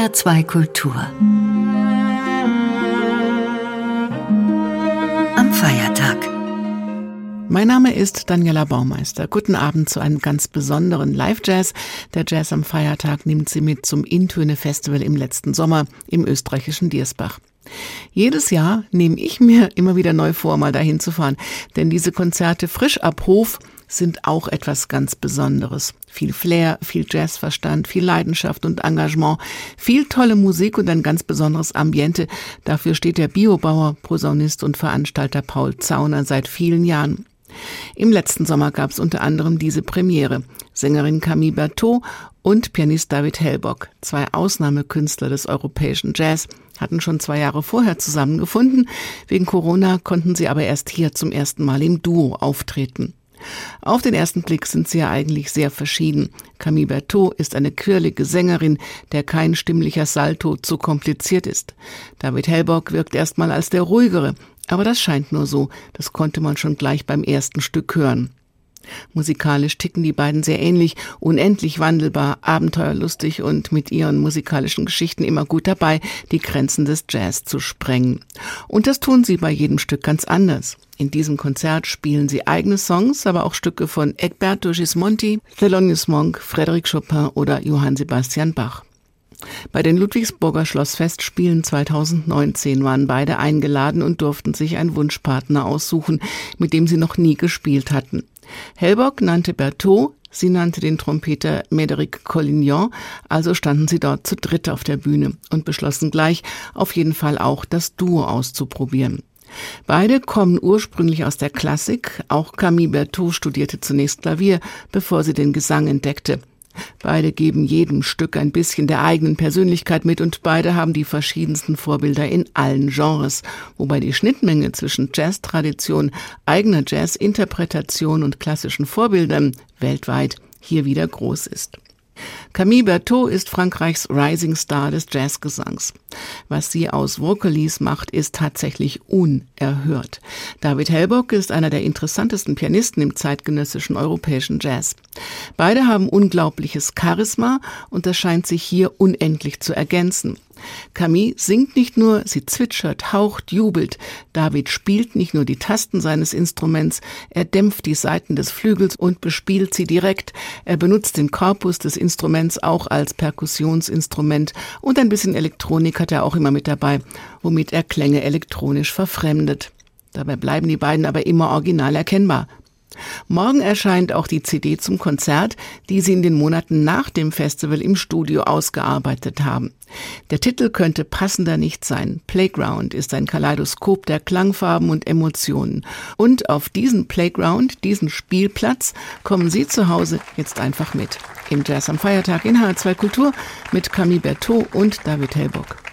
HR2 Kultur. Am Feiertag. Mein Name ist Daniela Baumeister. Guten Abend zu einem ganz besonderen Live-Jazz. Der Jazz am Feiertag nimmt Sie mit zum Intöne-Festival im letzten Sommer im österreichischen Diersbach. Jedes Jahr nehme ich mir immer wieder neu vor, mal dahin zu fahren, denn diese Konzerte frisch ab Hof sind auch etwas ganz Besonderes. Viel Flair, viel Jazzverstand, viel Leidenschaft und Engagement, viel tolle Musik und ein ganz besonderes Ambiente. Dafür steht der Biobauer, Posaunist und Veranstalter Paul Zauner seit vielen Jahren. Im letzten Sommer gab es unter anderem diese Premiere. Sängerin Camille Berthaud und Pianist David Hellbock, zwei Ausnahmekünstler des europäischen Jazz, hatten schon zwei Jahre vorher zusammengefunden. Wegen Corona konnten sie aber erst hier zum ersten Mal im Duo auftreten. Auf den ersten Blick sind sie ja eigentlich sehr verschieden. Camille Berthaud ist eine quirlige Sängerin, der kein stimmlicher Salto zu kompliziert ist. David Hellbock wirkt erstmal als der ruhigere, aber das scheint nur so, das konnte man schon gleich beim ersten Stück hören. Musikalisch ticken die beiden sehr ähnlich, unendlich wandelbar, abenteuerlustig und mit ihren musikalischen Geschichten immer gut dabei, die Grenzen des Jazz zu sprengen. Und das tun sie bei jedem Stück ganz anders. In diesem Konzert spielen sie eigene Songs, aber auch Stücke von Egberto Gismonti, Thelonious Monk, Frédéric Chopin oder Johann Sebastian Bach. Bei den Ludwigsburger Schlossfestspielen 2019 waren beide eingeladen und durften sich einen Wunschpartner aussuchen, mit dem sie noch nie gespielt hatten. Hellbock nannte Berthaud, sie nannte den Trompeter Médéric Collignon, also standen sie dort zu dritt auf der Bühne und beschlossen gleich, auf jeden Fall auch das Duo auszuprobieren. Beide kommen ursprünglich aus der Klassik, auch Camille Berthaud studierte zunächst Klavier, bevor sie den Gesang entdeckte. Beide geben jedem Stück ein bisschen der eigenen Persönlichkeit mit und beide haben die verschiedensten Vorbilder in allen Genres, wobei die Schnittmenge zwischen Jazztradition, eigener Jazzinterpretation und klassischen Vorbildern weltweit hier wieder groß ist. Camille Berthaud ist Frankreichs Rising Star des Jazzgesangs. Was sie aus Vocalies macht, ist tatsächlich unerhört. David Hellbock ist einer der interessantesten Pianisten im zeitgenössischen europäischen Jazz. Beide haben unglaubliches Charisma und das scheint sich hier unendlich zu ergänzen. Camille singt nicht nur, sie zwitschert, haucht, jubelt. David spielt nicht nur die Tasten seines Instruments, er dämpft die Saiten des Flügels und bespielt sie direkt. Er benutzt den Korpus des Instruments auch als Perkussionsinstrument und ein bisschen Elektronik hat er auch immer mit dabei, womit er Klänge elektronisch verfremdet. Dabei bleiben die beiden aber immer original erkennbar. Morgen erscheint auch die CD zum Konzert, die sie in den Monaten nach dem Festival im Studio ausgearbeitet haben. Der Titel könnte passender nicht sein. Playground ist ein Kaleidoskop der Klangfarben und Emotionen. Und auf diesen Playground, diesen Spielplatz, kommen Sie zu Hause jetzt einfach mit. Im Jazz am Feiertag in H2 Kultur mit Camille Berthaud und David Hellbock.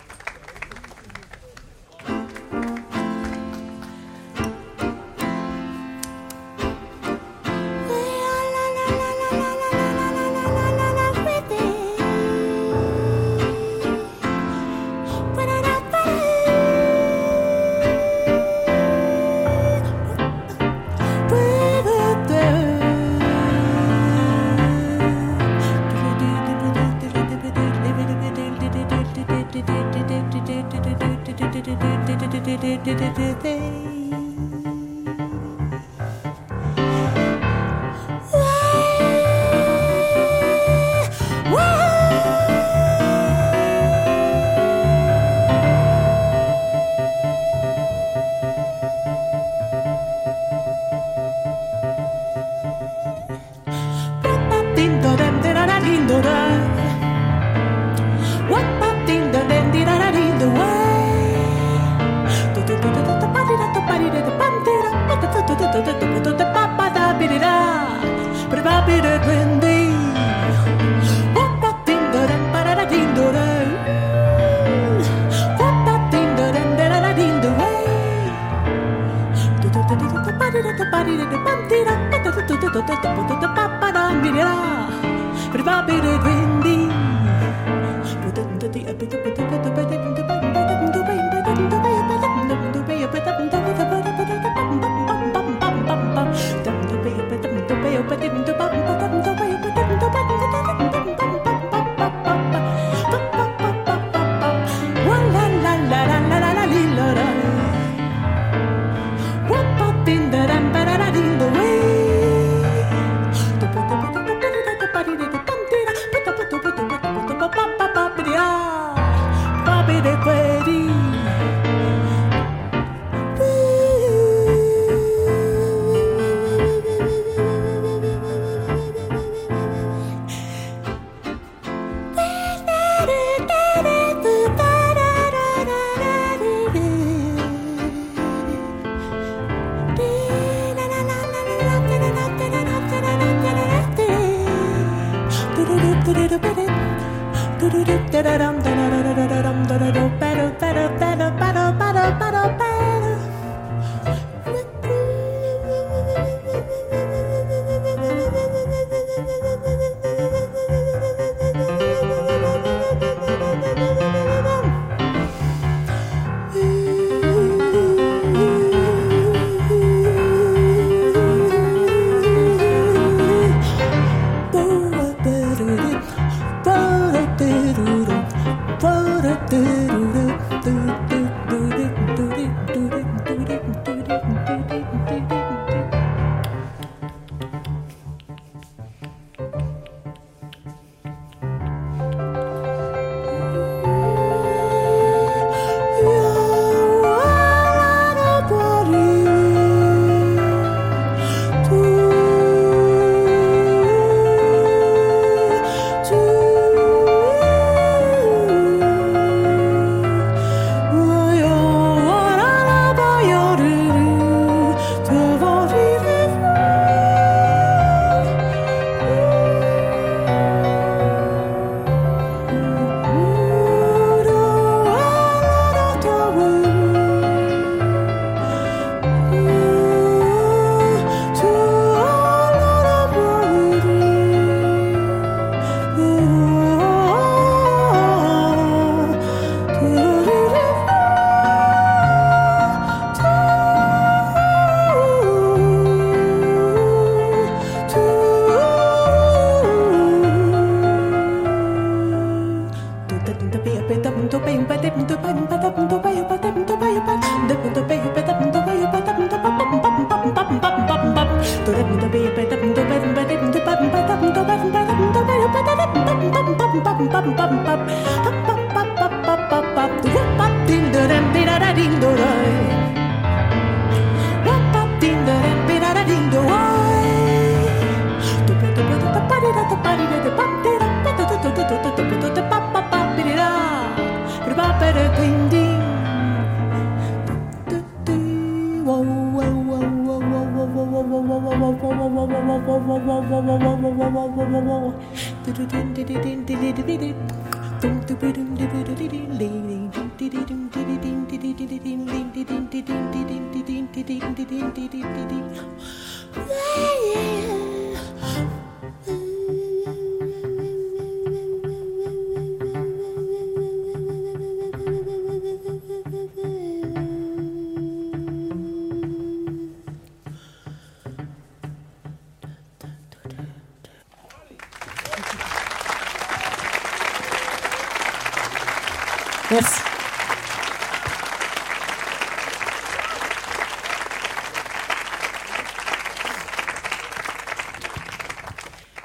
Merci.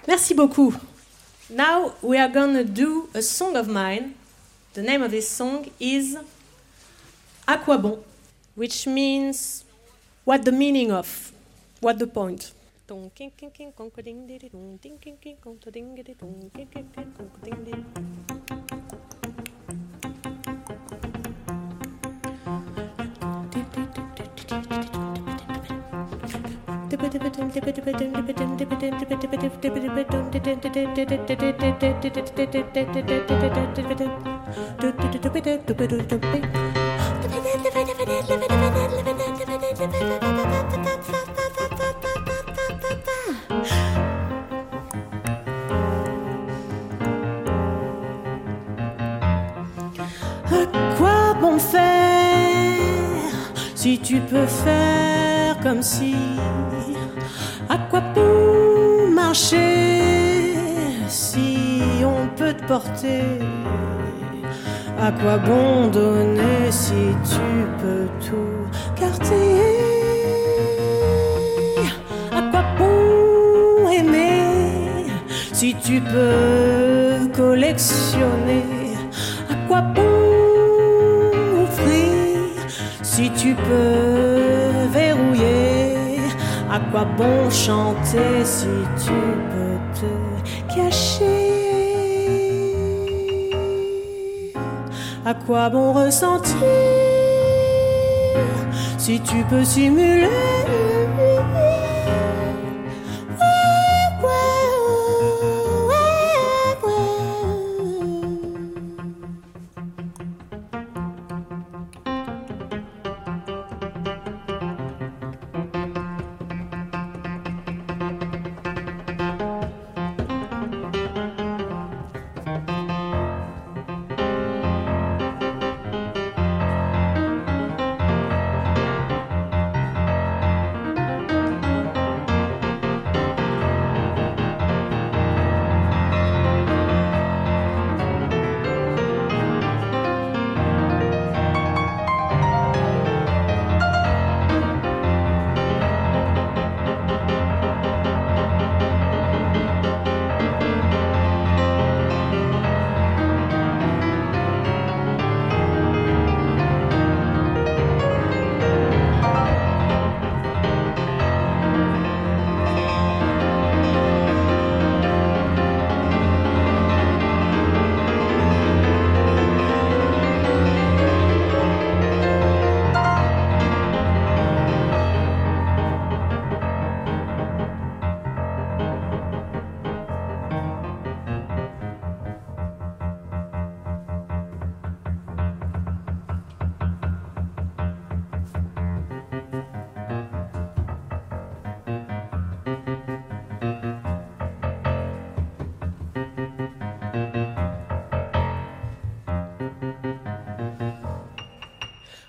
Merci beaucoup. Now we are gonna do a song of mine. The name of this song is Aquabon, which means what the meaning of, what the point. Quoi bon faire si tu peux faire comme si À quoi bon donner si tu peux tout carter À quoi bon aimer si tu peux collectionner? À quoi bon offrir si tu peux verrouiller? À quoi bon chanter si tu peux te cacher? À quoi bon ressentir si tu peux simuler?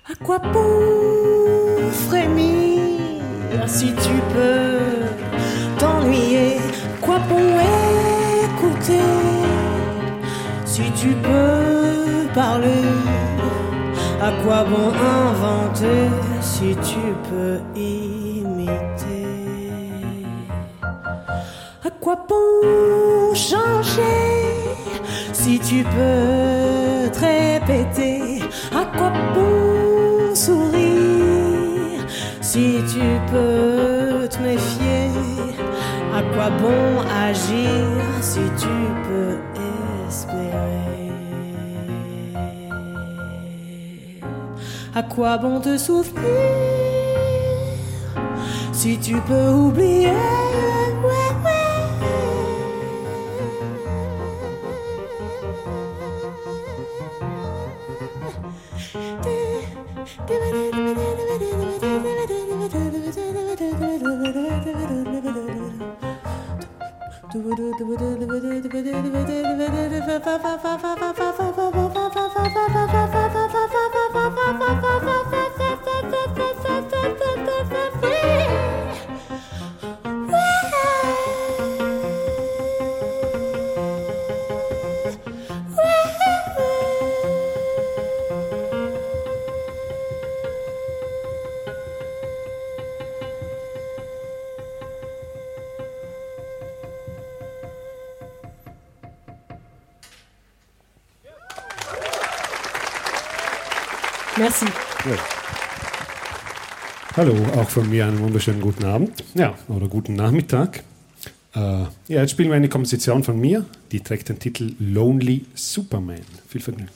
À quoi bon frémir si tu peux t'ennuyer? Quoi bon écouter si tu peux parler? À quoi bon inventer si tu peux imiter? À quoi bon changer si tu peux te répéter? Si tu peux espérer. À quoi bon te souffrir si tu peux oublier Merci. Ja. Hallo, auch von mir einen wunderschönen guten Abend. Ja, oder guten Nachmittag. Äh, ja, jetzt spielen wir eine Komposition von mir, die trägt den Titel Lonely Superman. Viel Vergnügen.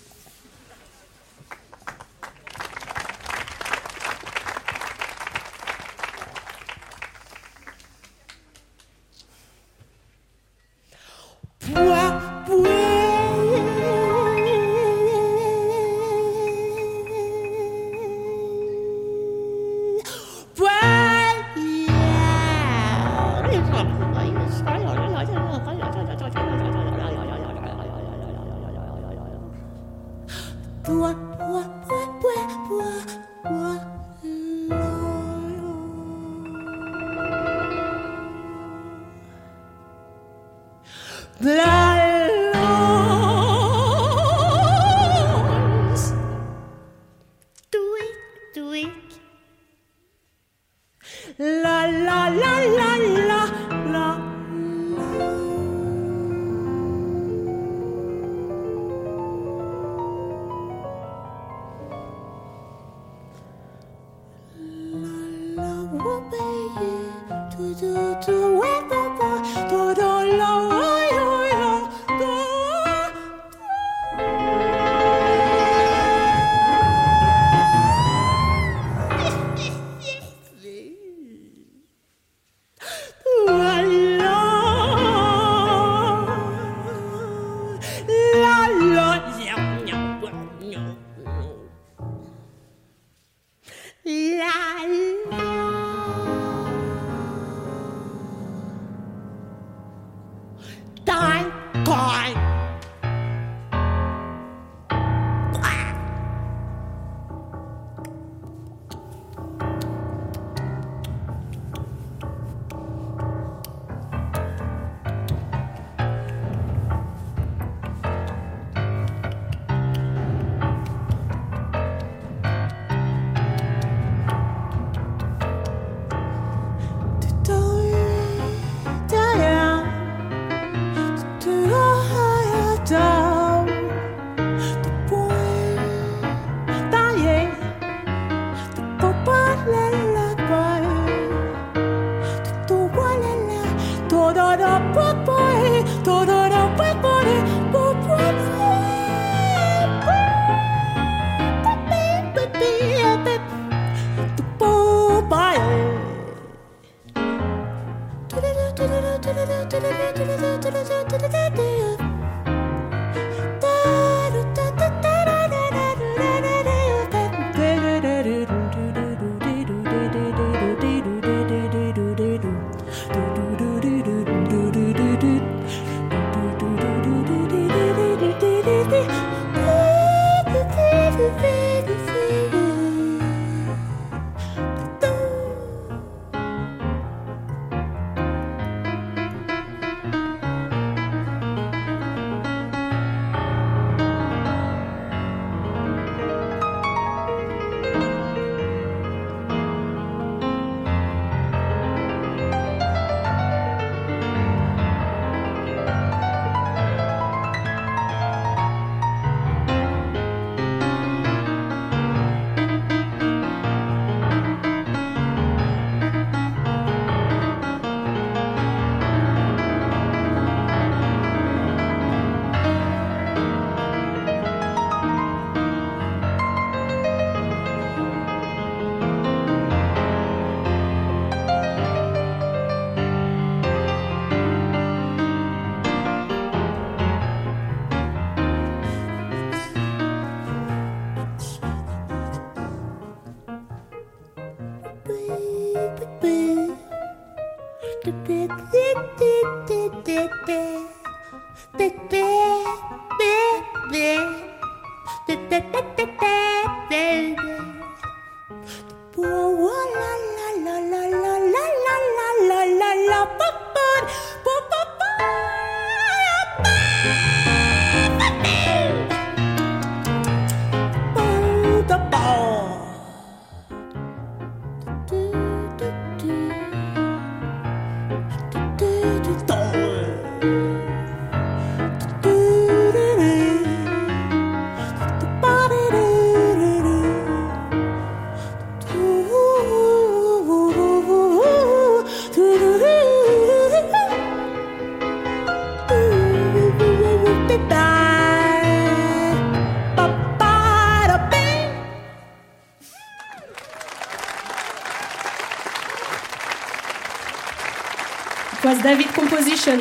David composition.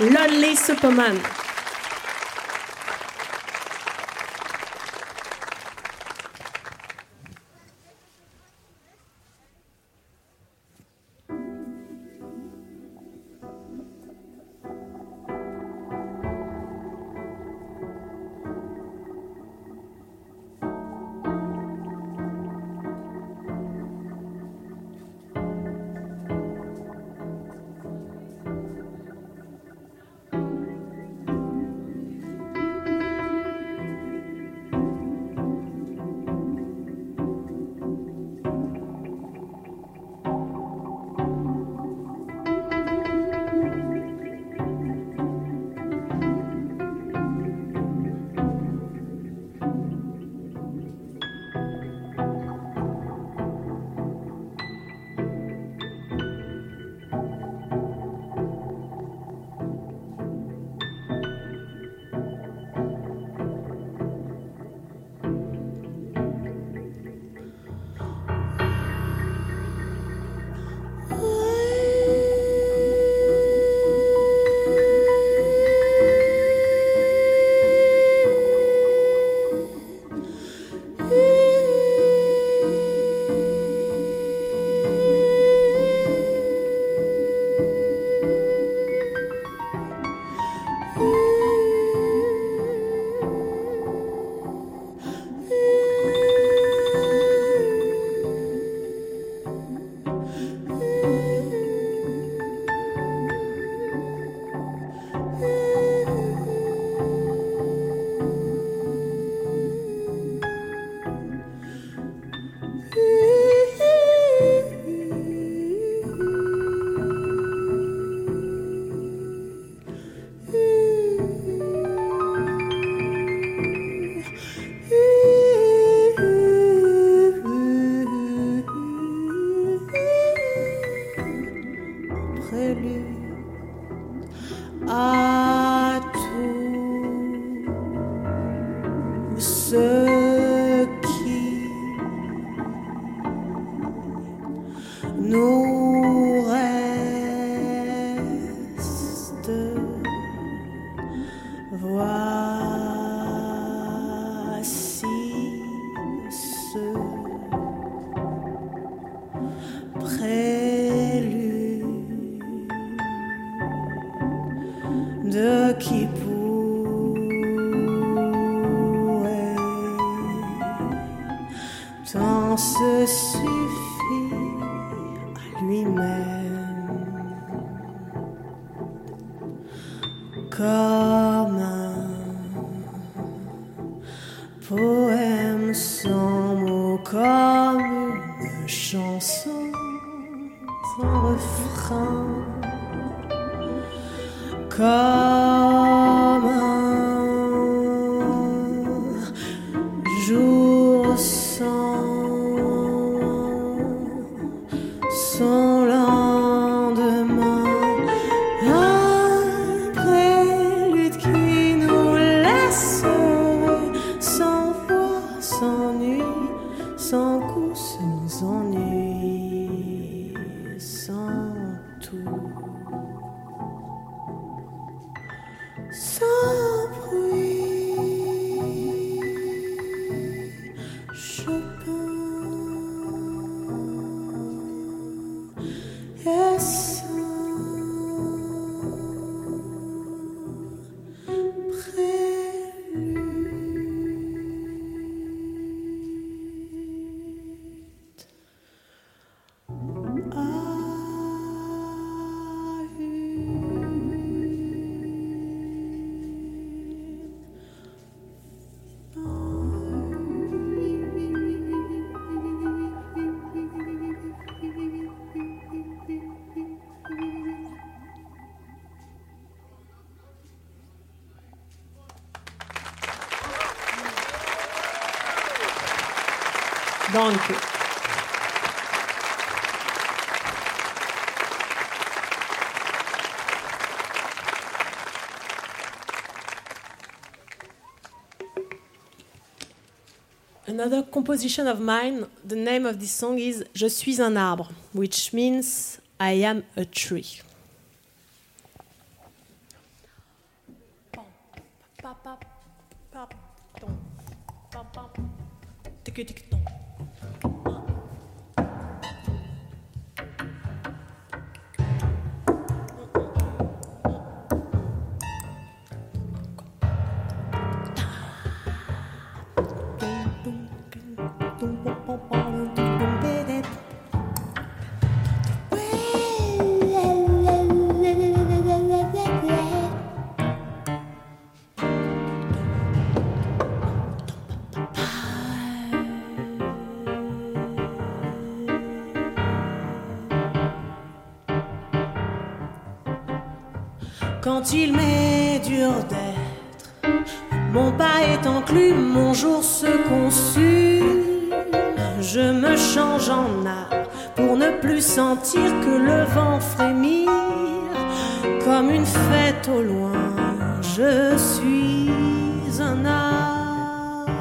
Lonely Superman. Come. Another composition of mine, the name of this song is Je suis un arbre, which means I am a tree. Quand il m'est dur d'être. Mon pas est enclume, mon jour se consume. Je me change en arbre pour ne plus sentir que le vent frémir. Comme une fête au loin, je suis un arbre.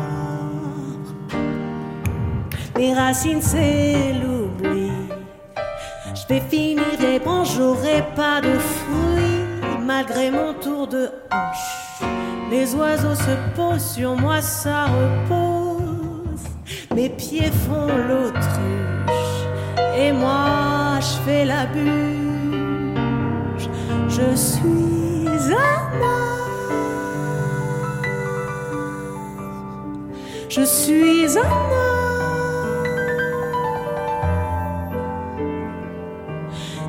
Mes racines, c'est l'oubli. Je vais finir et oiseaux se posent sur moi, ça repose. Mes pieds font l'autruche et moi je fais la bûche. Je suis un Je suis un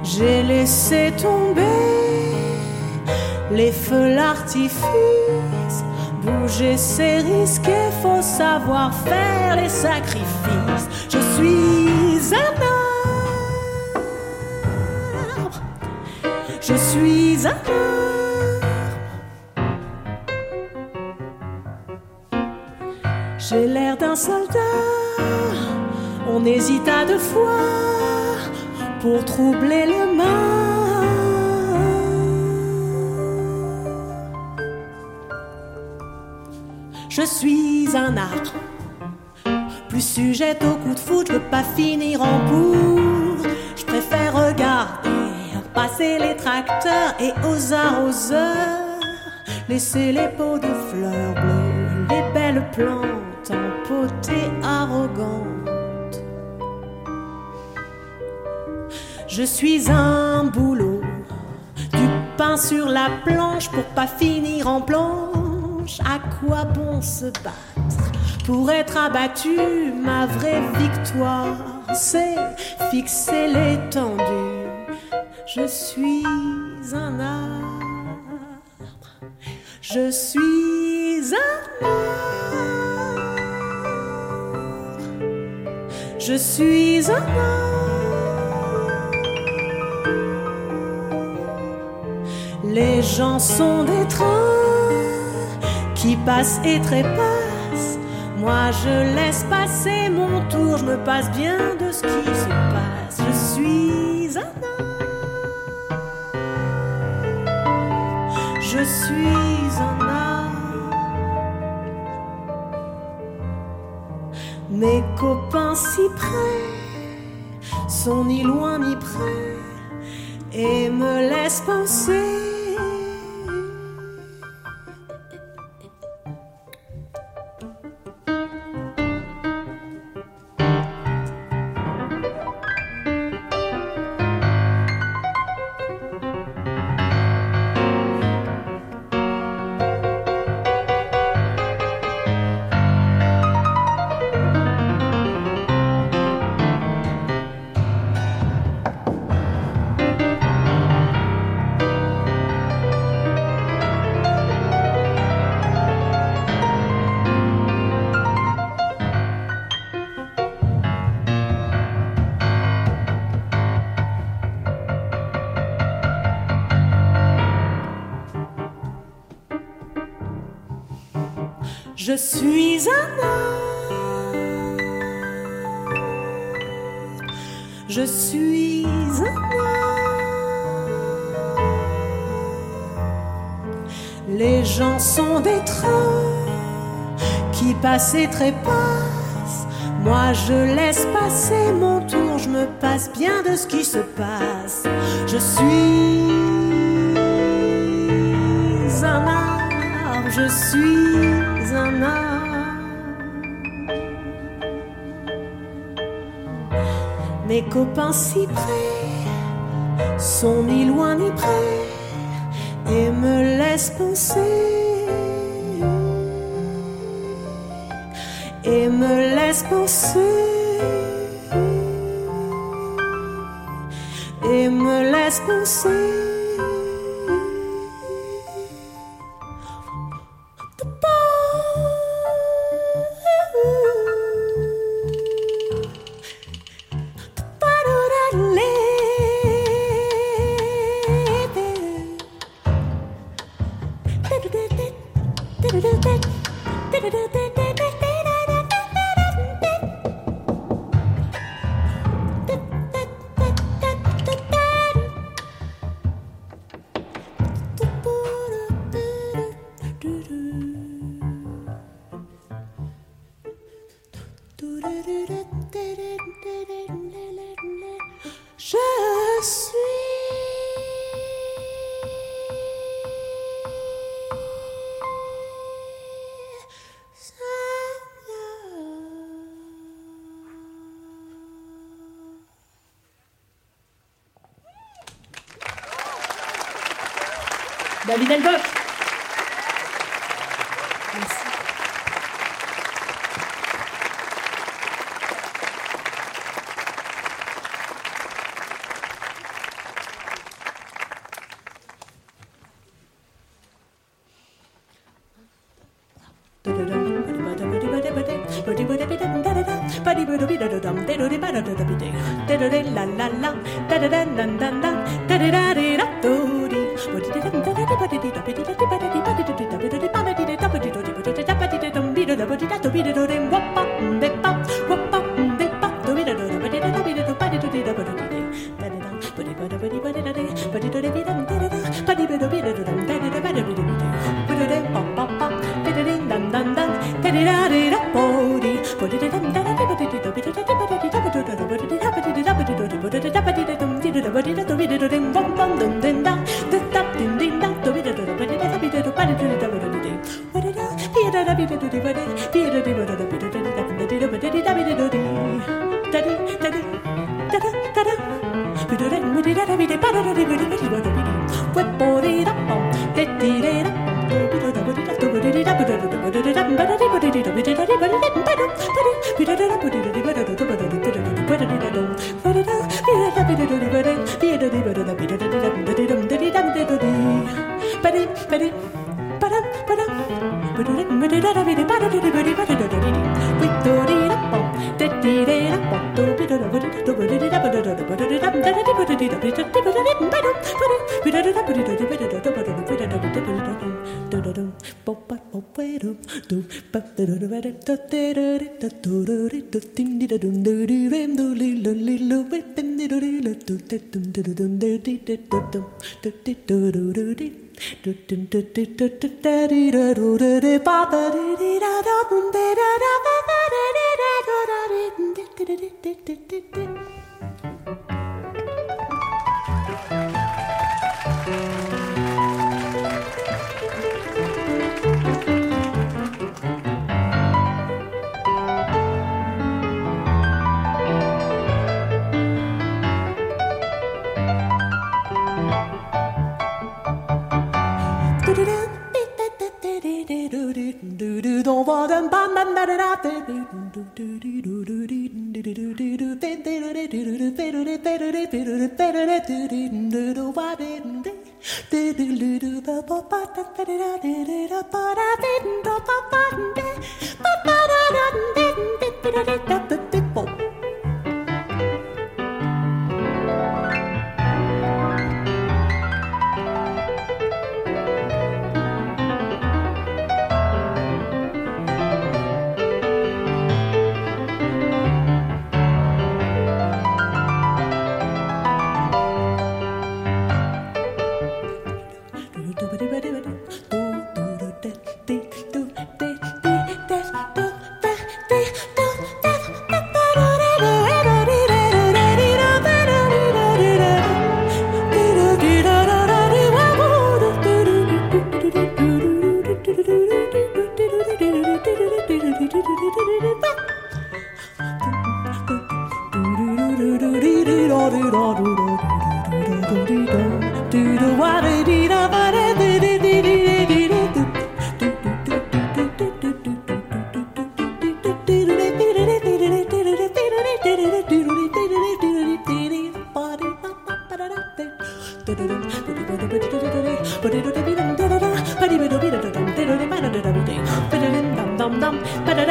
J'ai laissé tomber les feux, l'artifice. Bouger, c'est risqué, faut savoir faire les sacrifices. Je suis un arbre, je suis un arbre. J'ai l'air d'un soldat, on hésita deux fois pour troubler le mal. Je suis un arbre, plus sujette au coup de foot, je veux pas finir en bourre. Je préfère regarder passer les tracteurs et aux arroseurs, laisser les pots de fleurs bleues, les belles plantes empotées arrogantes. Je suis un boulot, du pain sur la planche pour pas finir en planche à quoi bon se battre pour être abattu Ma vraie victoire, c'est fixer l'étendue. Je suis un arbre, je suis un arbre, je suis un arbre. Les gens sont des trains qui passe et trépasse. Moi je laisse passer mon tour, je me passe bien de ce qui se passe. Je suis un homme, je suis un. Mes copains si près sont ni loin ni près et me laissent penser suis un homme. Je suis un homme. Les gens sont des trains qui passent et trépassent. Moi je laisse passer mon tour, je me passe bien de ce qui se passe. Je suis Mes copains si près sont ni loin ni près et me laissent penser. Et me laissent penser. Et me laissent penser. do do da do do do do dum dum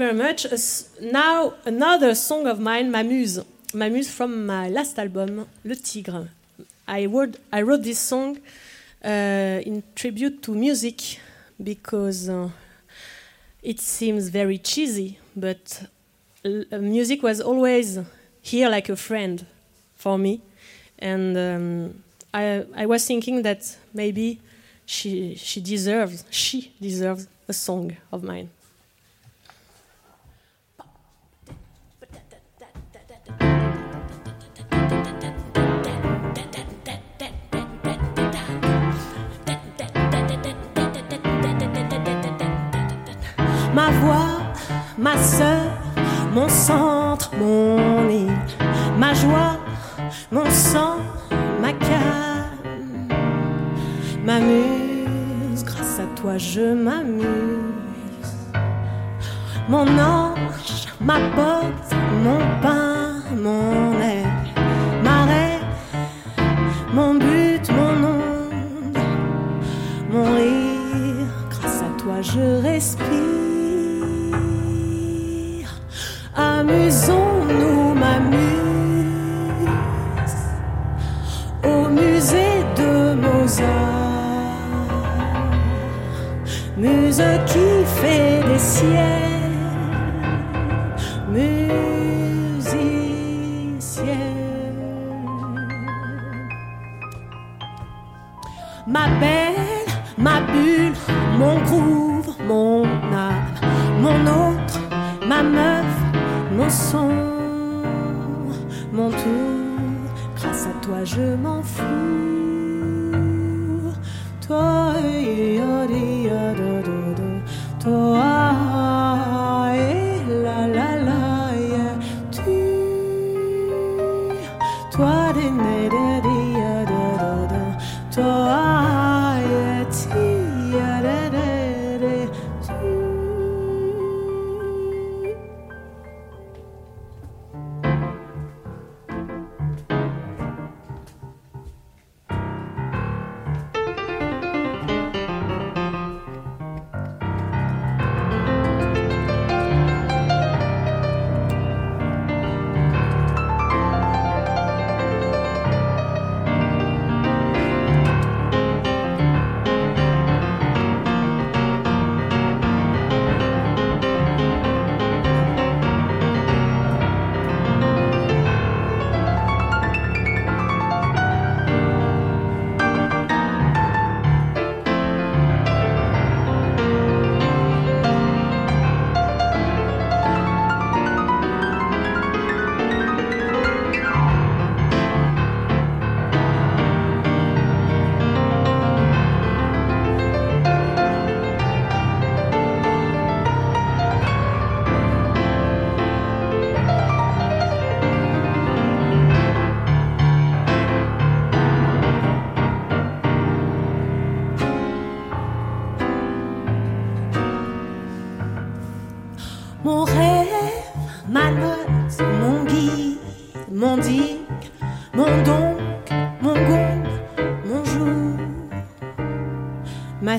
very much. Now, another song of mine, M'amuse. M'amuse from my last album, Le Tigre. I wrote, I wrote this song uh, in tribute to music because uh, it seems very cheesy, but uh, music was always here like a friend for me. And um, I, I was thinking that maybe she, she deserves, she deserves a song of mine. Ma voix, ma sœur, mon centre, mon île, ma joie, mon sang, ma calme, m'amuse, grâce à toi je m'amuse. Mon ange, ma porte, mon pain, mon air, ma rêve, mon but, mon onde, mon rire, grâce à toi je respire.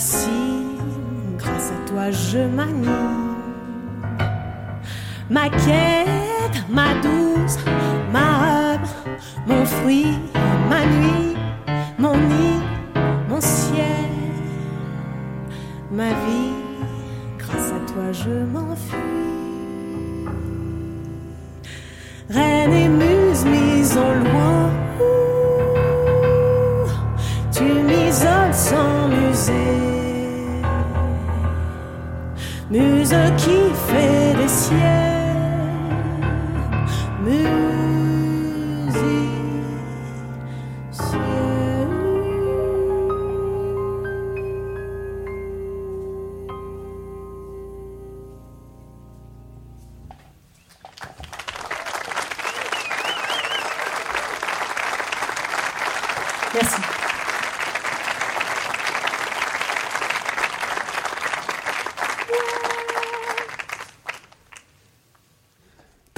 Ma cime, grâce à toi je m'anime. Ma quête, ma douce, ma âme, mon fruit, ma nuit, mon nid, mon ciel, ma vie, grâce à toi je m'enfuis. Reine et muse mise au loin, tu m'isoles sans musée, muse qui fait des ciels.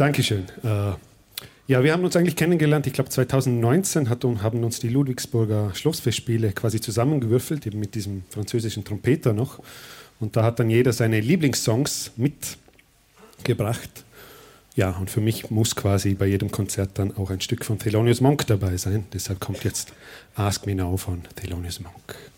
Dankeschön. Äh, ja, wir haben uns eigentlich kennengelernt. Ich glaube, 2019 hat, haben uns die Ludwigsburger Schlossfestspiele quasi zusammengewürfelt, eben mit diesem französischen Trompeter noch. Und da hat dann jeder seine Lieblingssongs mitgebracht. Ja, und für mich muss quasi bei jedem Konzert dann auch ein Stück von Thelonious Monk dabei sein. Deshalb kommt jetzt Ask Me Now von Thelonious Monk.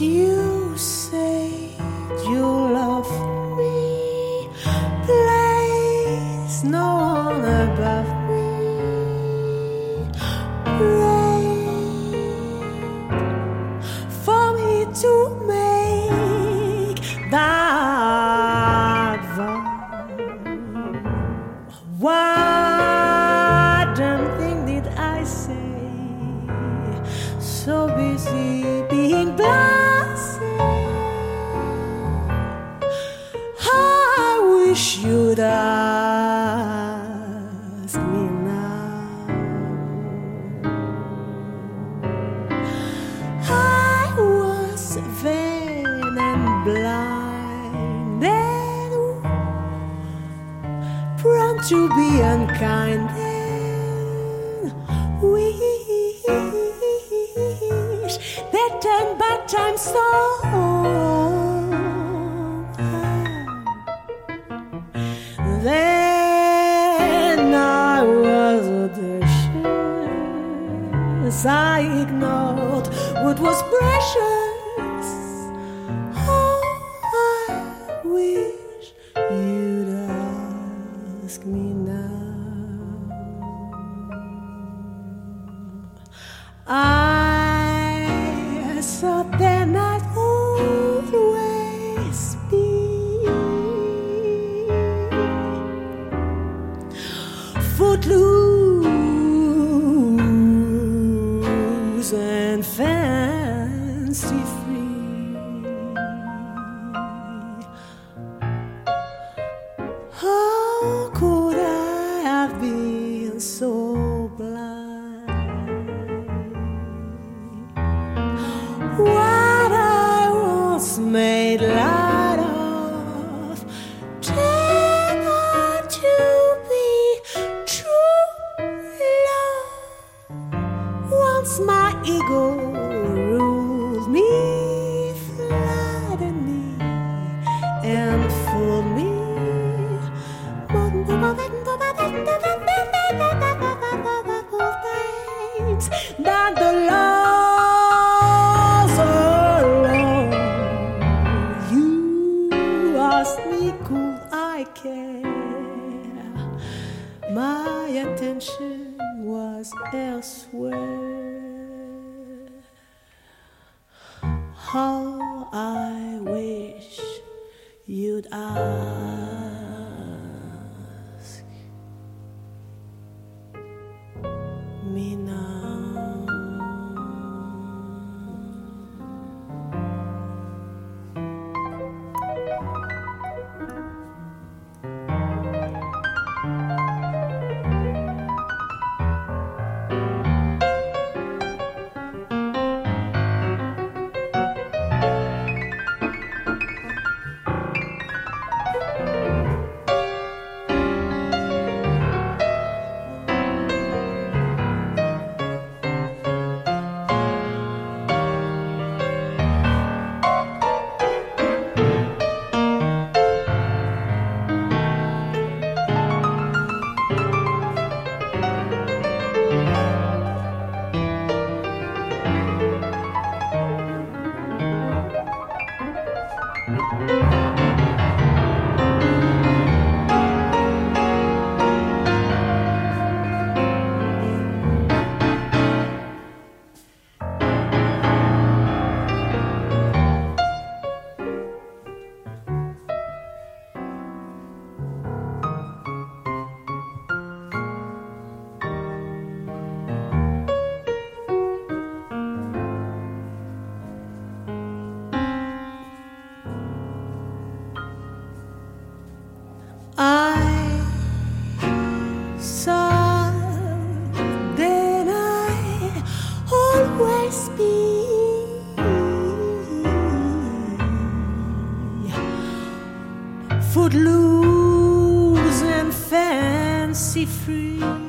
you say. footloose. Free.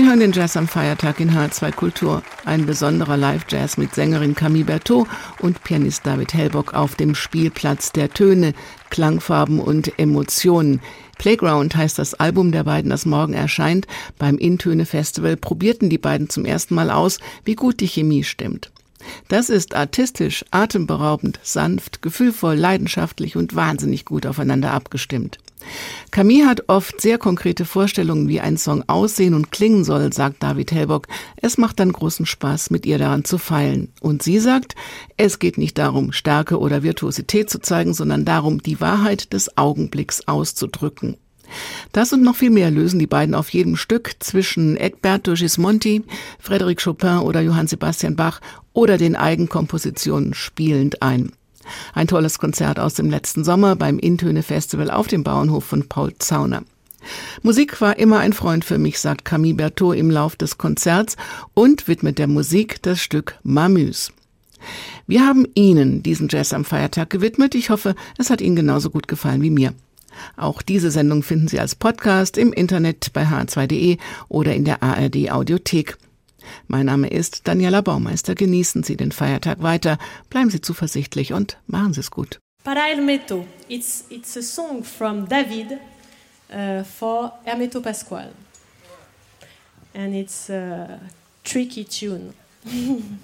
Sie hören den Jazz am Feiertag in H2 Kultur. Ein besonderer Live-Jazz mit Sängerin Camille Berthaud und Pianist David Hellbock auf dem Spielplatz der Töne, Klangfarben und Emotionen. Playground heißt das Album der beiden, das morgen erscheint. Beim Intöne Festival probierten die beiden zum ersten Mal aus, wie gut die Chemie stimmt. Das ist artistisch, atemberaubend, sanft, gefühlvoll, leidenschaftlich und wahnsinnig gut aufeinander abgestimmt. Camille hat oft sehr konkrete Vorstellungen, wie ein Song aussehen und klingen soll, sagt David Hellbock. Es macht dann großen Spaß, mit ihr daran zu feilen. Und sie sagt, es geht nicht darum, Stärke oder Virtuosität zu zeigen, sondern darum, die Wahrheit des Augenblicks auszudrücken. Das und noch viel mehr lösen die beiden auf jedem Stück zwischen Egberto Gismonti, Frédéric Chopin oder Johann Sebastian Bach oder den Eigenkompositionen spielend ein. Ein tolles Konzert aus dem letzten Sommer beim Intöne Festival auf dem Bauernhof von Paul Zauner. Musik war immer ein Freund für mich, sagt Camille Berthaud im Lauf des Konzerts und widmet der Musik das Stück Mamuse. Wir haben Ihnen diesen Jazz am Feiertag gewidmet. Ich hoffe, es hat Ihnen genauso gut gefallen wie mir. Auch diese Sendung finden Sie als Podcast im Internet bei h2.de oder in der ARD Audiothek. Mein Name ist Daniela Baumeister. Genießen Sie den Feiertag weiter, bleiben Sie zuversichtlich und machen Sie es gut. Para Hermeto, it's, it's a song from David uh, for Hermeto Pasquale. And it's a tricky tune.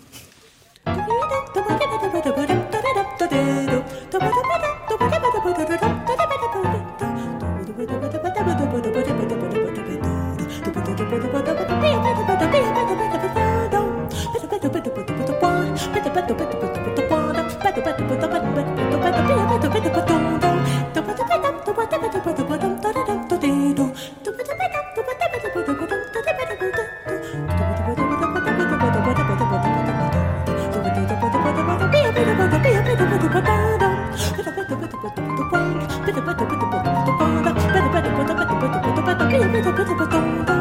吧嗒吧嗒吧嗒吧嗒吧嗒吧嗒吧嗒吧嗒吧嗒吧嗒吧嗒吧嗒吧嗒吧嗒吧嗒吧嗒吧嗒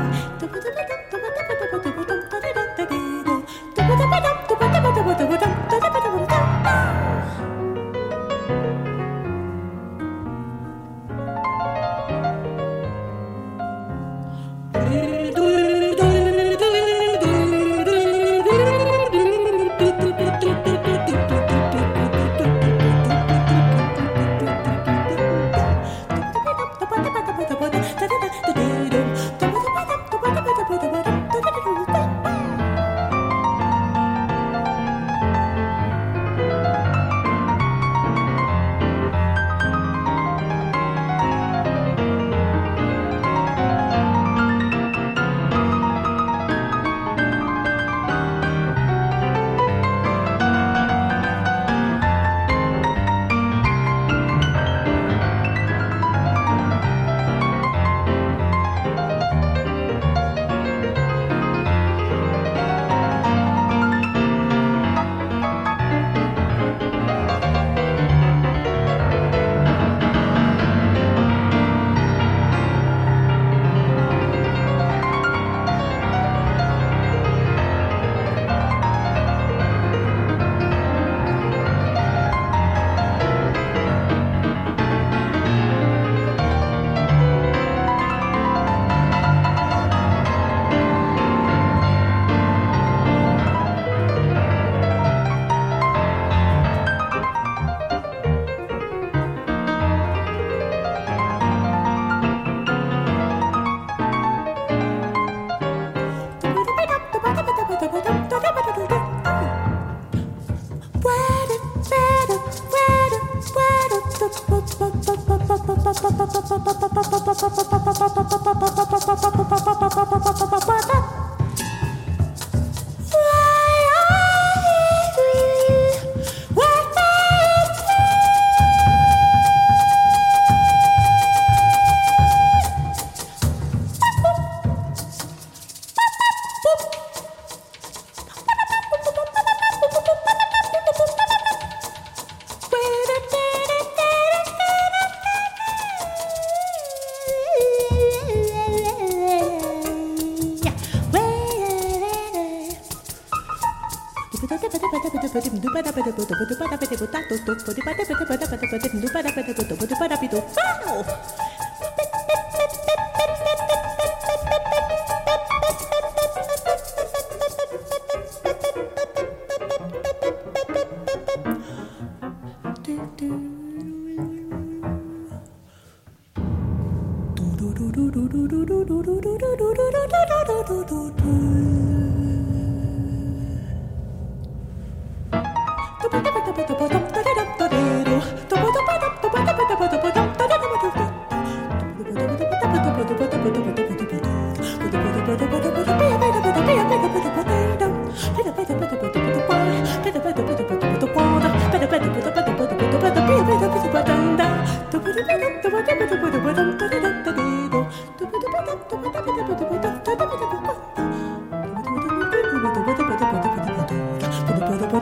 Untuk Spotify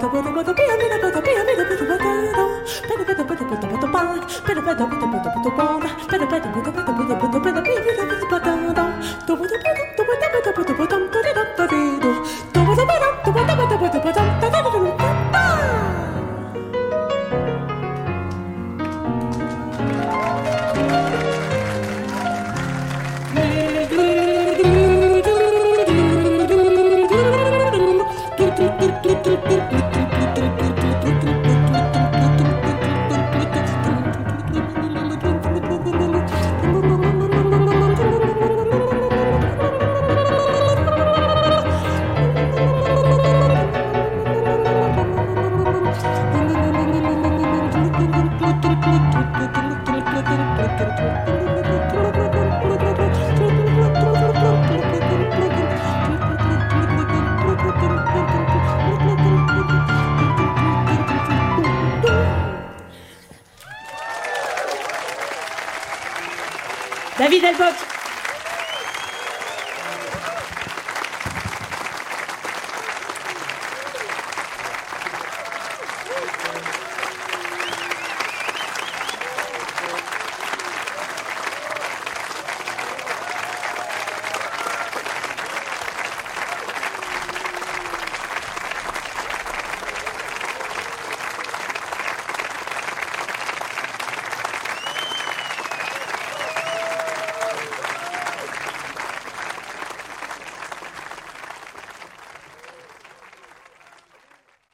Bye.